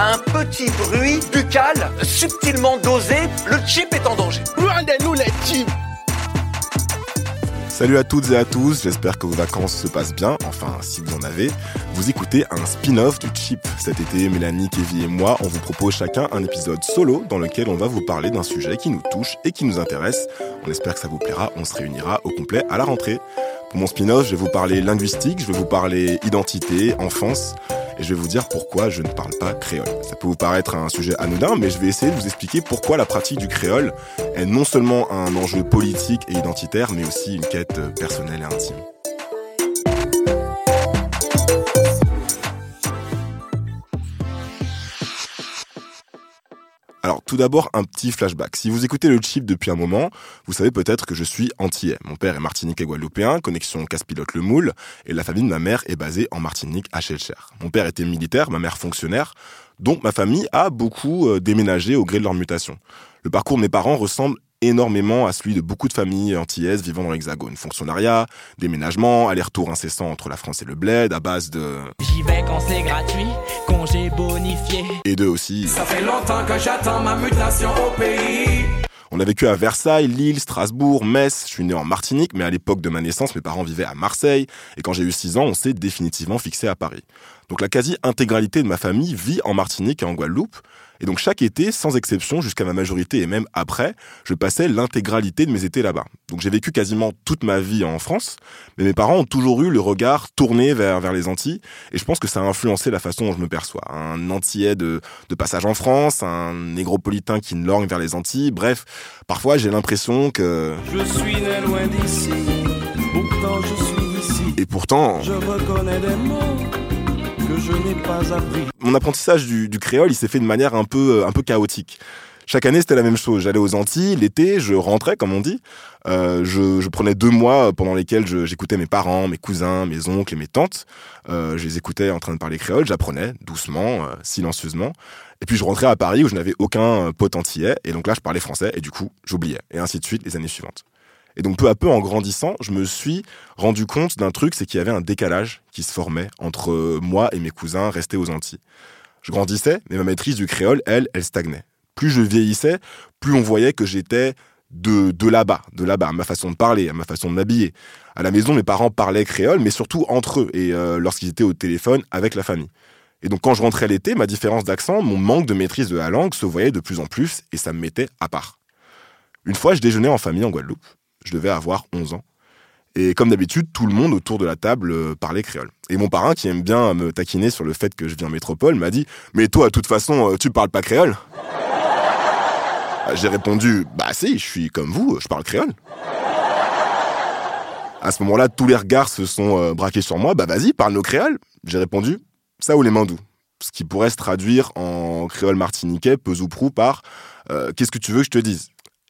Un petit bruit buccal subtilement dosé, le chip est en danger. Loin de nous les chips Salut à toutes et à tous, j'espère que vos vacances se passent bien, enfin si vous en avez. Vous écoutez un spin-off du Chip. Cet été, Mélanie, Kevin et moi, on vous propose chacun un épisode solo dans lequel on va vous parler d'un sujet qui nous touche et qui nous intéresse. On espère que ça vous plaira, on se réunira au complet à la rentrée. Pour mon spin-off, je vais vous parler linguistique, je vais vous parler identité, enfance, et je vais vous dire pourquoi je ne parle pas créole. Ça peut vous paraître un sujet anodin, mais je vais essayer de vous expliquer pourquoi la pratique du créole est non seulement un enjeu politique et identitaire, mais aussi une quête personnelle et intime. Tout d'abord un petit flashback. Si vous écoutez le chip depuis un moment, vous savez peut-être que je suis antillais. Mon père est martiniquais guadeloupéen, connexion casse-pilote le moule, et la famille de ma mère est basée en Martinique à Chelcher. Mon père était militaire, ma mère fonctionnaire, donc ma famille a beaucoup euh, déménagé au gré de leur mutation. Le parcours de mes parents ressemble énormément à celui de beaucoup de familles antillaises vivant dans l'Hexagone. Fonctionnariat, déménagement, aller-retour incessant entre la France et le bled à base de... J'y vais quand c'est gratuit. Et d'eux aussi. Ça fait longtemps que j'attends ma mutation au pays. On a vécu à Versailles, Lille, Strasbourg, Metz. Je suis né en Martinique, mais à l'époque de ma naissance, mes parents vivaient à Marseille. Et quand j'ai eu 6 ans, on s'est définitivement fixé à Paris. Donc la quasi-intégralité de ma famille vit en Martinique et en Guadeloupe. Et donc chaque été, sans exception, jusqu'à ma majorité et même après, je passais l'intégralité de mes étés là-bas. Donc j'ai vécu quasiment toute ma vie en France, mais mes parents ont toujours eu le regard tourné vers, vers les Antilles, et je pense que ça a influencé la façon dont je me perçois. Un Antillais de, de passage en France, un négropolitain qui ne lorgne vers les Antilles, bref, parfois j'ai l'impression que... Je suis né loin d'ici, pourtant je suis ici. Et pourtant... Je reconnais des mots je n'ai pas appris. Mon apprentissage du, créole, il s'est fait de manière un peu, un peu chaotique. Chaque année, c'était la même chose. J'allais aux Antilles, l'été, je rentrais, comme on dit. Euh, je, prenais deux mois pendant lesquels j'écoutais mes parents, mes cousins, mes oncles et mes tantes. Euh, je les écoutais en train de parler créole, j'apprenais doucement, euh, silencieusement. Et puis je rentrais à Paris où je n'avais aucun pote antillais, et donc là je parlais français, et du coup j'oubliais. Et ainsi de suite les années suivantes. Et donc peu à peu, en grandissant, je me suis rendu compte d'un truc, c'est qu'il y avait un décalage qui se formait entre moi et mes cousins restés aux Antilles. Je grandissais, mais ma maîtrise du créole, elle, elle stagnait. Plus je vieillissais, plus on voyait que j'étais de, de là-bas, de là-bas, à ma façon de parler, à ma façon de m'habiller. À la maison, mes parents parlaient créole, mais surtout entre eux, et euh, lorsqu'ils étaient au téléphone avec la famille. Et donc quand je rentrais l'été, ma différence d'accent, mon manque de maîtrise de la langue se voyait de plus en plus, et ça me mettait à part. Une fois, je déjeunais en famille en Guadeloupe. Je devais avoir 11 ans. Et comme d'habitude, tout le monde autour de la table euh, parlait créole. Et mon parrain, qui aime bien me taquiner sur le fait que je viens en métropole, m'a dit Mais toi, de toute façon, euh, tu parles pas créole J'ai répondu Bah si, je suis comme vous, je parle créole. À ce moment-là, tous les regards se sont euh, braqués sur moi. Bah vas-y, parle nos créoles. J'ai répondu Ça ou les mains doux Ce qui pourrait se traduire en créole martiniquais, peu ou prou, par Qu'est-ce que tu veux que je te dise?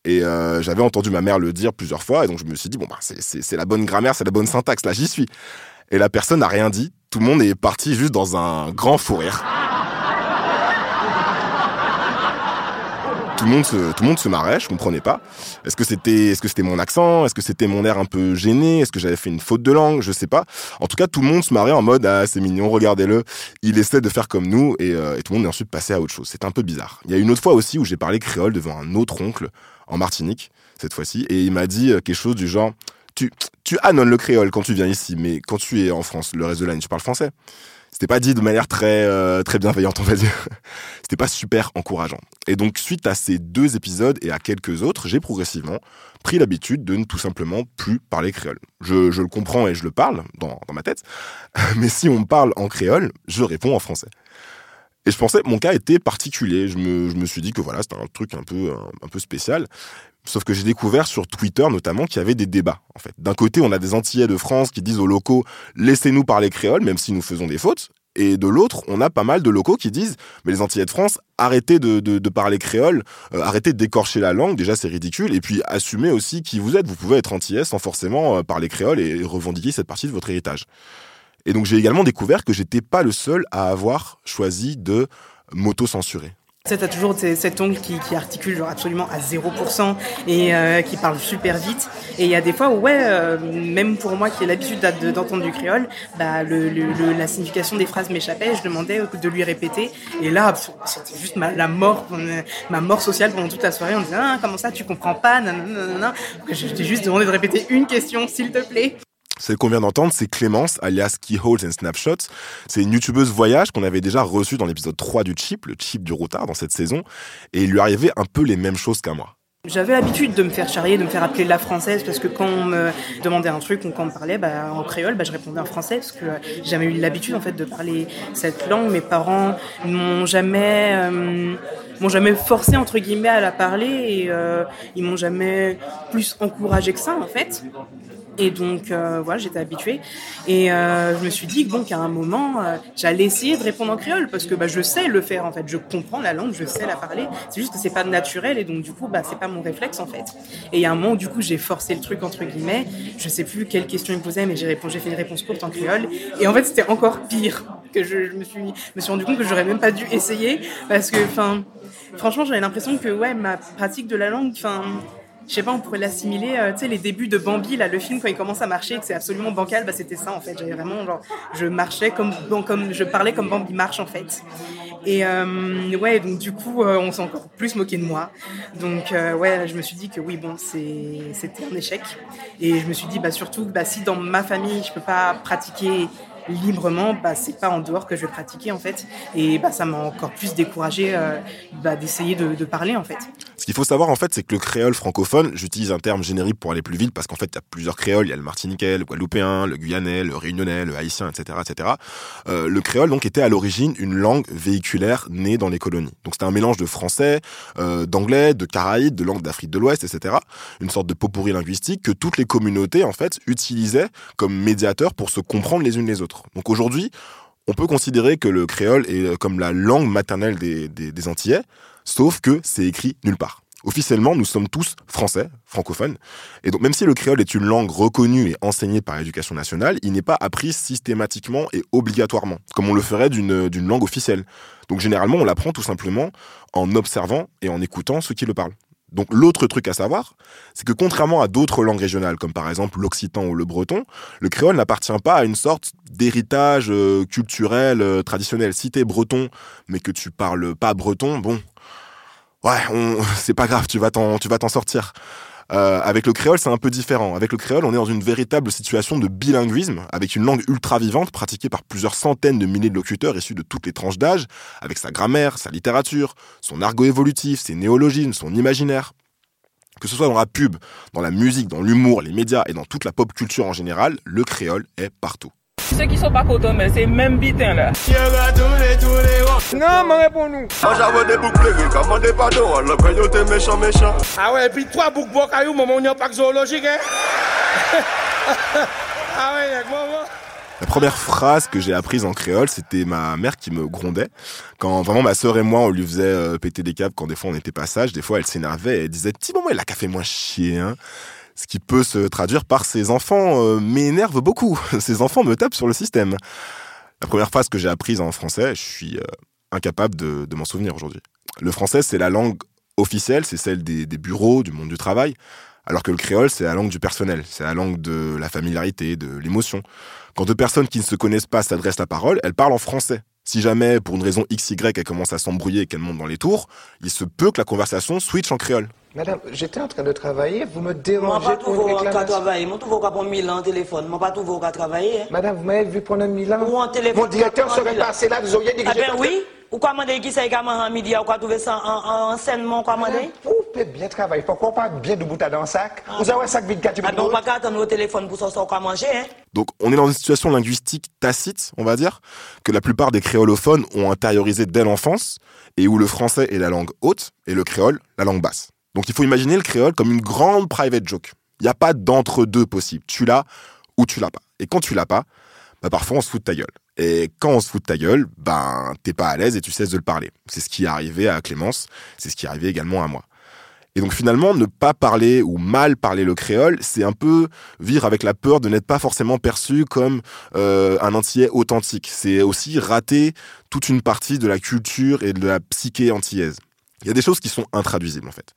Et euh, j'avais entendu ma mère le dire plusieurs fois, et donc je me suis dit, bon, bah, c'est la bonne grammaire, c'est la bonne syntaxe, là, j'y suis. Et la personne n'a rien dit, tout le monde est parti juste dans un grand fou rire. Tout le monde se, tout le monde se marrait, je comprenais pas. Est-ce que c'était, est-ce que c'était mon accent, est-ce que c'était mon air un peu gêné, est-ce que j'avais fait une faute de langue, je sais pas. En tout cas, tout le monde se marrait en mode ah c'est mignon, regardez-le. Il essaie de faire comme nous et, euh, et tout le monde est ensuite passé à autre chose. C'est un peu bizarre. Il y a une autre fois aussi où j'ai parlé créole devant un autre oncle en Martinique cette fois-ci et il m'a dit quelque chose du genre tu tu annonnes le créole quand tu viens ici, mais quand tu es en France, le reste de l'année tu parles français c'était pas dit de manière très euh, très bienveillante on va dire. C'était pas super encourageant. Et donc suite à ces deux épisodes et à quelques autres j'ai progressivement pris l'habitude de ne tout simplement plus parler créole. Je, je le comprends et je le parle dans, dans ma tête mais si on me parle en créole je réponds en français Et je pensais, mon cas était particulier. Je me, je me suis dit que voilà, c'était un truc un peu, un, peu spécial. Sauf que j'ai découvert sur Twitter notamment qu'il y avait des débats. En fait, d'un côté, on a des Antillais de France qui disent aux locaux laissez-nous parler créole, même si nous faisons des fautes. Et de l'autre, on a pas mal de locaux qui disent mais les Antillais de France, arrêtez de, de, de parler créole, euh, arrêtez d'écorcher la langue. Déjà, c'est ridicule. Et puis, assumez aussi qui vous êtes. Vous pouvez être Antillais sans forcément euh, parler créole et revendiquer cette partie de votre héritage. Et donc, j'ai également découvert que j'étais pas le seul à avoir choisi de m'auto-censurer. Tu t'as toujours cet ongle qui, articule genre absolument à 0% et euh, qui parle super vite. Et il y a des fois où, ouais, euh, même pour moi qui ai l'habitude d'entendre du créole, bah, la signification des phrases m'échappait. Je demandais de lui répéter. Et là, c'était juste ma, la mort, euh, ma mort sociale pendant toute la soirée. On disait, ah, comment ça, tu comprends pas, Je t'ai juste demandé de répéter une question, s'il te plaît. Celle qu'on vient d'entendre, c'est Clémence, alias Keyholes and Snapshots. C'est une youtubeuse voyage qu'on avait déjà reçue dans l'épisode 3 du Chip, le Chip du routard dans cette saison. Et il lui arrivait un peu les mêmes choses qu'à moi. J'avais l'habitude de me faire charrier, de me faire appeler la française, parce que quand on me demandait un truc ou quand on me parlait bah, en créole, bah, je répondais en français, parce que euh, j'ai jamais eu l'habitude en fait de parler cette langue. Mes parents m'ont jamais, euh, m'ont jamais forcé entre guillemets à la parler et euh, ils m'ont jamais plus encouragé que ça en fait. Et donc, euh, voilà, j'étais habituée. Et euh, je me suis dit bon, qu'à un moment, euh, j'allais essayer de répondre en créole parce que bah, je sais le faire en fait. Je comprends la langue, je sais la parler. C'est juste que c'est pas naturel et donc du coup, bah, c'est pas mon réflexe en fait. Et il y a un moment où du coup, j'ai forcé le truc entre guillemets. Je sais plus quelle question il me posait, mais j'ai répondu, j'ai fait une réponse courte en créole. Et en fait, c'était encore pire que je, je me suis, me suis rendu compte que j'aurais même pas dû essayer parce que, enfin, franchement, j'avais l'impression que ouais, ma pratique de la langue, enfin je sais pas, on pourrait l'assimiler, euh, tu sais, les débuts de Bambi, là, le film, quand il commence à marcher, que c'est absolument bancal, bah, c'était ça, en fait. J'avais vraiment, genre, je marchais comme, comme, je parlais comme Bambi marche, en fait. Et, euh, ouais, donc, du coup, euh, on s'est encore plus moqué de moi. Donc, euh, ouais, je me suis dit que oui, bon, c'était un échec. Et je me suis dit, bah, surtout, bah, si dans ma famille, je peux pas pratiquer librement, bah, c'est pas en dehors que je vais pratiquer, en fait. Et, bah, ça m'a encore plus découragé, euh, bah, d'essayer de, de parler, en fait. Ce qu'il faut savoir en fait, c'est que le créole francophone, j'utilise un terme générique pour aller plus vite parce qu'en fait, il y a plusieurs créoles. Il y a le martiniquais, le guadeloupéen, le guyanais, le réunionnais, le haïtien, etc., etc. Euh, le créole donc était à l'origine une langue véhiculaire née dans les colonies. Donc c'était un mélange de français, euh, d'anglais, de caraïbes, de langues d'Afrique de l'Ouest, etc. Une sorte de pot linguistique que toutes les communautés en fait utilisaient comme médiateur pour se comprendre les unes les autres. Donc aujourd'hui, on peut considérer que le créole est euh, comme la langue maternelle des, des, des Antillais, sauf que c'est écrit nulle part. Officiellement, nous sommes tous français, francophones, et donc même si le créole est une langue reconnue et enseignée par l'éducation nationale, il n'est pas appris systématiquement et obligatoirement, comme on le ferait d'une d'une langue officielle. Donc généralement, on l'apprend tout simplement en observant et en écoutant ceux qui le parlent. Donc l'autre truc à savoir, c'est que contrairement à d'autres langues régionales, comme par exemple l'occitan ou le breton, le créole n'appartient pas à une sorte d'héritage euh, culturel euh, traditionnel. Si t'es breton, mais que tu parles pas breton, bon, ouais, c'est pas grave, tu vas t'en sortir. Euh, avec le créole, c'est un peu différent. Avec le créole, on est dans une véritable situation de bilinguisme, avec une langue ultra vivante pratiquée par plusieurs centaines de milliers de locuteurs issus de toutes les tranches d'âge, avec sa grammaire, sa littérature, son argot évolutif, ses néologismes, son imaginaire. Que ce soit dans la pub, dans la musique, dans l'humour, les médias et dans toute la pop culture en général, le créole est partout. Ceux qui sont pas contents, mais c'est même bitin là. Non, mais réponds-nous. Moi j'avais des boucles pleurer, commandez pardon, le crayon t'es méchant, méchant. Ah ouais, et puis trois boucs bois cailloux, maman, on y a pas que zoologique, hein. ah ouais, y'a que maman. La première phrase que j'ai apprise en créole, c'était ma mère qui me grondait. Quand vraiment ma sœur et moi, on lui faisait euh, péter des câbles quand des fois on était pas sage, des fois elle s'énervait et elle disait « Petit moment, il a qu'à fait moins chier, hein ?» Ce qui peut se traduire par « Ces enfants euh, m'énervent beaucoup, ces enfants me tapent sur le système ». La première phrase que j'ai apprise en français, je suis euh, incapable de, m'en souvenir aujourd'hui. Le français, c'est la langue officielle, c'est celle des, bureaux, du monde du travail, alors que le créole, c'est la langue du personnel, c'est la langue de la familiarité, de l'émotion. Quand deux personnes qui ne se connaissent pas s'adressent la parole, elles parlent en français. Si jamais, pour une raison XY, elles commencent à s'embrouiller et qu'elles montent dans les tours, il se peut que la conversation switch en créole. Madame, j'étais en train de travailler, vous me dérangez pas pour une réclamation. travailler. Moi, toujours qu'à prendre mille ans téléphone. Moi, pas toujours qu'à travailler. hein. Madame, vous m'avez vu prendre un Milan Ou en téléphone. Mon directeur serait Mille ans. passé là, vous auriez dit que Ah ben j'étais- oui. Ou quoi demander qui c'est également en midi, ou quoi trouver ça en, en, en scènement, quoi demander? Vous pouvez bien travailler. Pourquoi pas bien de bout à dans le sac? Vous avez un sac vide quand tu Ah on va pas attendre au téléphone pour ça, quoi manger, hein. Donc on est dans une situation linguistique tacite, on va dire, que la plupart des créolophones ont intériorisé dès l'enfance, et où le français est la langue haute, et le créole la langue basse. Donc il faut imaginer le créole comme une grande private joke. Il n'y a pas d'entre-deux possible. Tu l'as ou tu l'as pas. Et quand tu l'as pas, bah parfois on se fout de ta gueule. Et quand on se fout de ta gueule, ben t'es pas à l'aise et tu cesses de le parler. C'est ce qui est arrivé à Clémence, c'est ce qui est arrivé également à moi. Et donc finalement, ne pas parler ou mal parler le créole, c'est un peu vivre avec la peur de n'être pas forcément perçu comme euh, un entier authentique. C'est aussi rater toute une partie de la culture et de la psyché antillaise. Il y a des choses qui sont intraduisibles en fait.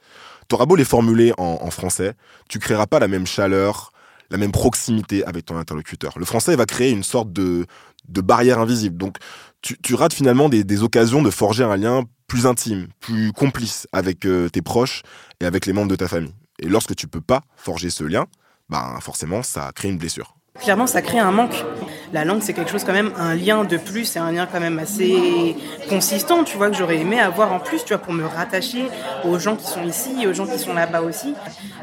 T'auras beau les formuler en, français, tu créeras pas la même chaleur, la même proximité avec ton interlocuteur. Le français va créer une sorte de, de barrière invisible. Donc, tu, tu rates finalement des, des, occasions de forger un lien plus intime, plus complice avec euh, tes proches et avec les membres de ta famille. Et lorsque tu peux pas forger ce lien, ben forcément, ça crée une blessure. Clairement, ça crée un manque. La langue, c'est quelque chose quand même, un lien de plus, c'est un lien quand même assez consistant, tu vois, que j'aurais aimé avoir en plus, tu vois, pour me rattacher aux gens qui sont ici, aux gens qui sont là-bas aussi.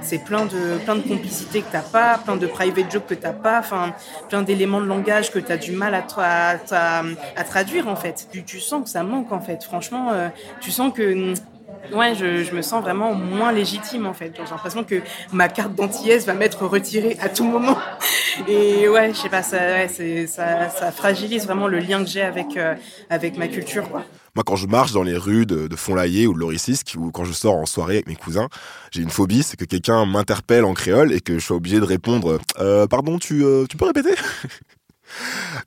C'est plein de, plein de complicité que t'as pas, plein de private jokes que t'as pas, enfin, plein d'éléments de langage que t'as du mal à, à, traduire, en fait. Tu, tu sens que ça manque, en fait. Franchement, euh, tu sens que ouais, je, je, me sens vraiment moins légitime en fait. J'ai l'impression que ma carte d'antillaise va m'être retirée à tout moment. Et ouais, je sais pas, ça, ça, ça, fragilise vraiment le lien que j'ai avec, euh, avec ma culture. Moi, quand je marche dans les rues de, de Font-Laillé ou de Loricisque, ou quand je sors en soirée avec mes cousins, j'ai une phobie, c'est que quelqu'un m'interpelle en créole et que je sois obligé de répondre euh, Pardon, tu, euh, tu peux répéter?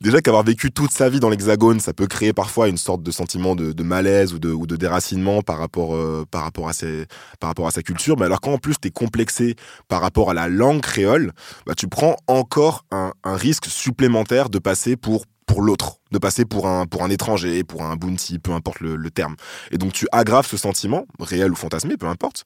Déjà qu'avoir vécu toute sa vie dans l'hexagone, ça peut créer parfois une sorte de sentiment de, malaise ou de, déracinement par rapport, euh, par, rapport à par rapport à sa culture. Mais alors quand en plus tu es complexé par rapport à la langue créole, bah, tu prends encore un, un risque supplémentaire de passer pour pour l'autre, de passer pour un, pour un étranger, pour un bounty, peu importe le, le, terme. Et donc tu aggraves ce sentiment, réel ou fantasmé, peu importe,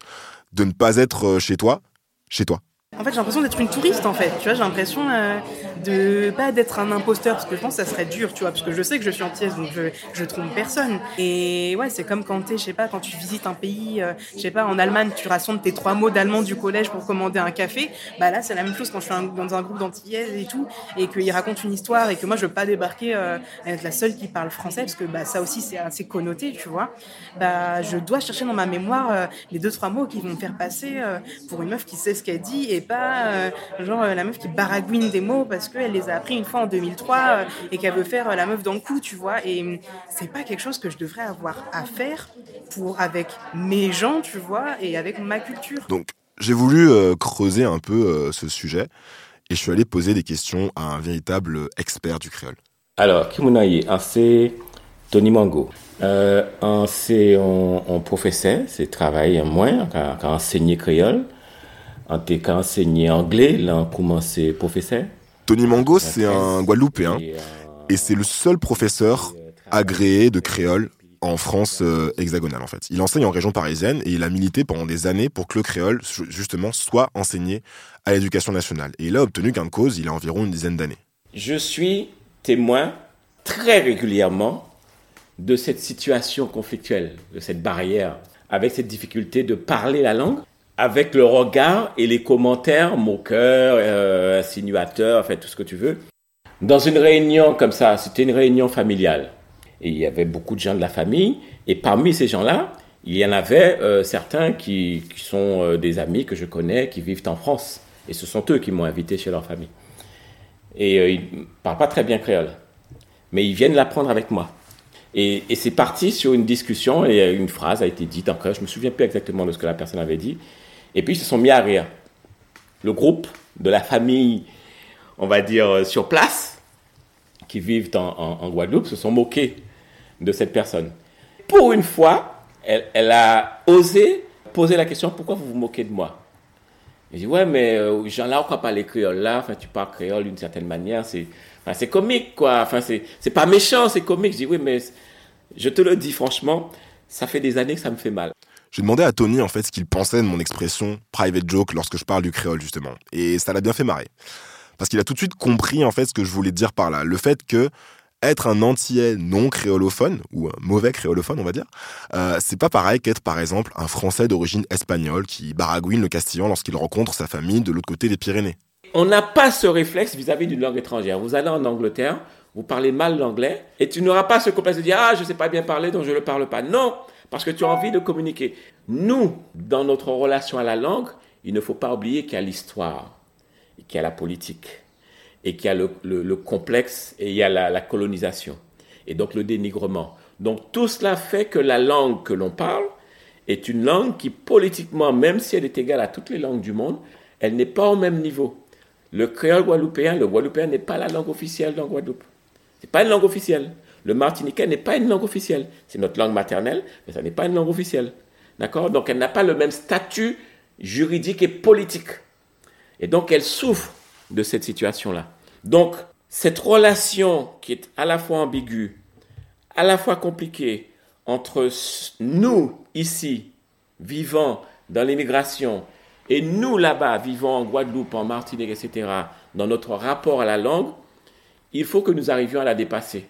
de ne pas être euh, chez toi, chez toi. En fait, j'ai l'impression d'être une touriste, en fait. Tu vois, j'ai l'impression euh, de pas d'être un imposteur, parce que je pense que ça serait dur, tu vois, parce que je sais que je suis entière, donc je, je trompe personne. Et ouais, c'est comme quand t'es, je sais pas, quand tu visites un pays, euh, je sais pas, en Allemagne, tu rassembles tes trois mots d'allemand du collège pour commander un café. Bah là, c'est la même chose quand je suis dans un groupe d'antillaises et tout, et qu'ils racontent une histoire, et que moi, je veux pas débarquer euh, être la seule qui parle français, parce que bah ça aussi, c'est assez connoté, tu vois. Bah, je dois chercher dans ma mémoire euh, les deux trois mots qui vont me faire passer euh, pour une meuf qui sait ce qu'elle dit et pas euh, genre euh, la meuf qui baragouine des mots parce qu'elle les a appris une fois en 2003 euh, et qu'elle veut faire la meuf dans le coup, tu vois. Et c'est pas quelque chose que je devrais avoir à faire pour avec mes gens, tu vois, et avec ma culture. Donc j'ai voulu euh, creuser un peu euh, ce sujet et je suis allé poser des questions à un véritable expert du créole. Alors, Kimonaye, c'est Tony Mango. Euh, c'est un professeur, c'est travail moins, quand enseigner créole. En t'es qu'à enseigner anglais, là, on commence professeur. Tony Mango, c'est un Guadeloupéen et c'est le seul professeur agréé de créole en France euh, hexagonale en fait. Il enseigne en région parisienne et il a milité pendant des années pour que le créole justement soit enseigné à l'éducation nationale. Et il a obtenu gain de cause il y a environ une dizaine d'années. Je suis témoin très régulièrement de cette situation conflictuelle, de cette barrière, avec cette difficulté de parler la langue, avec le regard et les commentaires moqueurs, euh, insinuateurs, enfin tout ce que tu veux. Dans une réunion comme ça, c'était une réunion familiale. Et il y avait beaucoup de gens de la famille. Et parmi ces gens-là, il y en avait euh, certains qui, sont euh, des amis que je connais, qui vivent en France. Et ce sont eux qui m'ont invité chez leur famille. Et euh, ils ne parlent pas très bien créole. Mais ils viennent l'apprendre avec moi. Et, et c'est parti sur une discussion et une phrase a été dite encore. Je me souviens plus exactement de ce que la personne avait dit. Et puis ils se sont mis à rire. Le groupe de la famille, on va dire, sur place, qui vivent en, Guadeloupe, se sont moqués de cette personne. Pour une fois, elle, a osé poser la question pourquoi vous vous moquez de moi? Je dis ouais, mais euh, gens là, on ne parler créole là, enfin, tu parles créole d'une certaine manière, c'est enfin, comique quoi, enfin, c'est pas méchant, c'est comique. Je dis oui, mais je te le dis franchement, ça fait des années que ça me fait mal. J'ai demandé à Tony en fait ce qu'il pensait de mon expression private joke lorsque je parle du créole justement, et ça l'a bien fait marrer. Parce qu'il a tout de suite compris en fait ce que je voulais dire par là, le fait que être un antillais non créolophone, ou un mauvais créolophone, on va dire, euh, c'est pas pareil qu'être par exemple un français d'origine espagnole qui baragouine le castillan lorsqu'il rencontre sa famille de l'autre côté des Pyrénées. on n'a pas ce réflexe vis-à-vis d'une langue étrangère. Vous allez en Angleterre, vous parlez mal l'anglais, et tu n'auras pas ce complexe de dire Ah, je ne sais pas bien parler, donc je ne le parle pas. Non, parce que tu as envie de communiquer. Nous, dans notre relation à la langue, il ne faut pas oublier qu'il y a l'histoire, qu'il y a la politique, et qu'il y a le, complexe, et il y a la, la colonisation, et donc le dénigrement. Donc tout cela fait que la langue que l'on parle est une langue qui, politiquement, même si elle est égale à toutes les langues du monde, elle n'est pas au même niveau. Le créole guadeloupéen, le guadeloupéen n'est pas la langue officielle dans Guadeloupe. Ce n'est pas une langue officielle. Le martiniquais n'est pas une langue officielle. C'est notre langue maternelle, mais ça n'est pas une langue officielle. D'accord? Donc elle n'a pas le même statut juridique et politique. Et donc elle souffre de cette situation-là. Donc cette relation qui est à la fois ambiguë, à la fois compliquée entre nous ici, vivant dans l'immigration, et nous là-bas, vivant en Guadeloupe, en Martinique, etc., dans notre rapport à la langue, il faut que nous arrivions à la dépasser.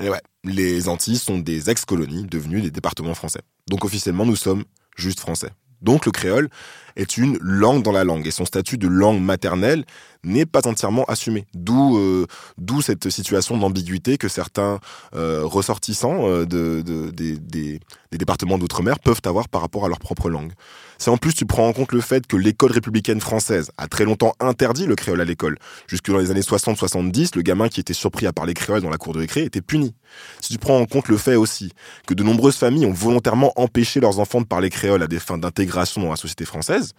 Et ouais, les Antilles sont des ex-colonies devenues des départements français. Donc officiellement, nous sommes juste français. Donc le créole est une langue dans la langue et son statut de langue maternelle n'est pas entièrement assumé. D'où euh, d'où cette situation d'ambiguïté que certains euh, ressortissants euh, de, des, des, départements d'outre-mer peuvent avoir par rapport à leur propre langue. Si en plus tu prends en compte le fait que l'école républicaine française a très longtemps interdit le créole à l'école, jusque dans les années 60-70, le gamin qui était surpris à parler créole dans la cour de récré était puni. Si tu prends en compte le fait aussi que de nombreuses familles ont volontairement empêché leurs enfants de parler créole à des fins d'intégration dans la société française,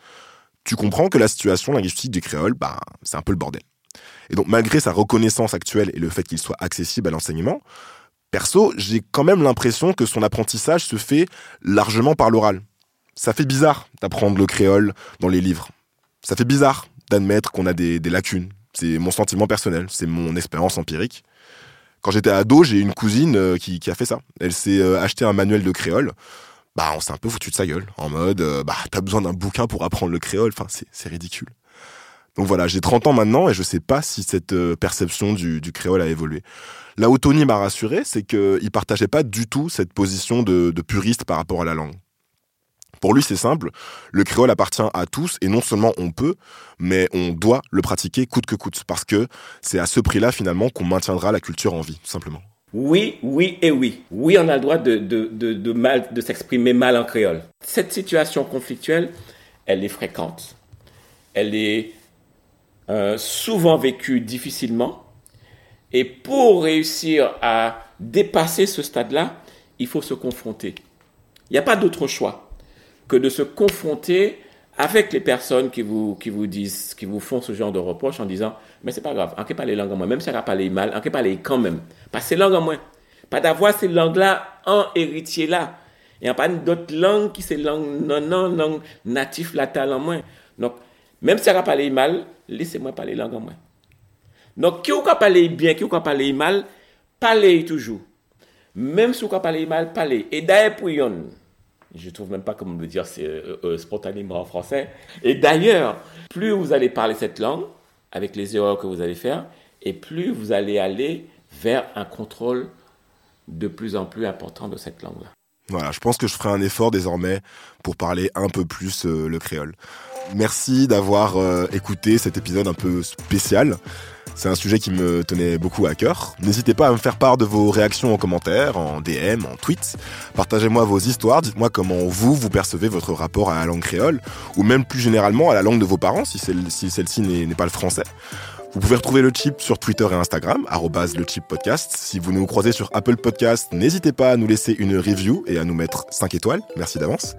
tu comprends que la situation linguistique du créole, bah, c'est un peu le bordel. Et donc, malgré sa reconnaissance actuelle et le fait qu'il soit accessible à l'enseignement, perso, j'ai quand même l'impression que son apprentissage se fait largement par l'oral. Ça fait bizarre d'apprendre le créole dans les livres. Ça fait bizarre d'admettre qu'on a des, lacunes. C'est mon sentiment personnel, c'est mon expérience empirique. Quand j'étais ado, j'ai une cousine euh, qui, a fait ça. Elle s'est euh, acheté un manuel de créole bah on s'est un peu foutu de sa gueule en mode euh, bah t'as besoin d'un bouquin pour apprendre le créole. Enfin c'est ridicule. Donc voilà j'ai 30 ans maintenant et je sais pas si cette euh, perception du, créole a évolué. Là où Tony m'a rassuré c'est qu'il partageait pas du tout cette position de, puriste par rapport à la langue. Pour lui, c'est simple, le créole appartient à tous et non seulement on peut, mais on doit le pratiquer coûte que coûte, parce que c'est à ce prix-là finalement qu'on maintiendra la culture en vie, tout simplement. Oui, oui et oui. Oui, on a le droit de, de, mal, de s'exprimer mal en créole. Cette situation conflictuelle, elle est fréquente. Elle est euh, souvent vécue difficilement. Et pour réussir à dépasser ce stade-là, il faut se confronter. Il n'y a pas d'autre choix que de se confronter avec les personnes qui vous, qui vous disent, qui vous font ce genre de reproches en disant, mais c'est pas grave, on peut parler langue en moins, même si on pas parler mal, on peut parler quand même. Parce que langue en moins. Pas d'avoir ces langues-là en héritier là. Il n'y a pas d'autres langues qui sont langue non, non, langue natif latal en moins. Donc, même si on pas parler mal, laissez-moi parler langue en moins. Donc, qui ou parler bien, qui ou parler mal, parlez toujours. Même si vous parler mal, parlez. Et d'ailleurs, pour je trouve même pas comment le dire c'est, euh, euh, spontanément en français. Et d'ailleurs, plus vous allez parler cette langue, avec les erreurs que vous allez faire, et plus vous allez aller vers un contrôle de plus en plus important de cette langue-là. Voilà, je pense que je ferai un effort désormais pour parler un peu plus euh, le créole. Merci d'avoir écouté cet épisode un peu spécial. C'est un sujet qui me tenait beaucoup à cœur. N'hésitez pas à me faire part de vos réactions en commentaire, en DM, en tweet. Partagez-moi vos histoires, dites-moi comment vous, vous percevez votre rapport à la langue créole, ou même plus généralement à la langue de vos parents, si, celle-ci n'est pas le français. Vous pouvez retrouver le chip sur Twitter et Instagram, le chip podcast. Si vous nous croisez sur Apple Podcast, n'hésitez pas à nous laisser une review et à nous mettre 5 étoiles. Merci d'avance.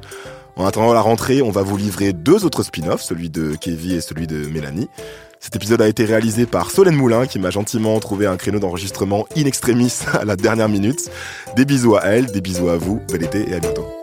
En attendant la rentrée, on va vous livrer deux autres spin-offs, celui de Kevin et celui de Mélanie. Cet épisode a été réalisé par Solène Moulin qui m'a gentiment trouvé un créneau d'enregistrement in extremis à la dernière minute. Des bisous à elle, des bisous à vous, bel été et à bientôt.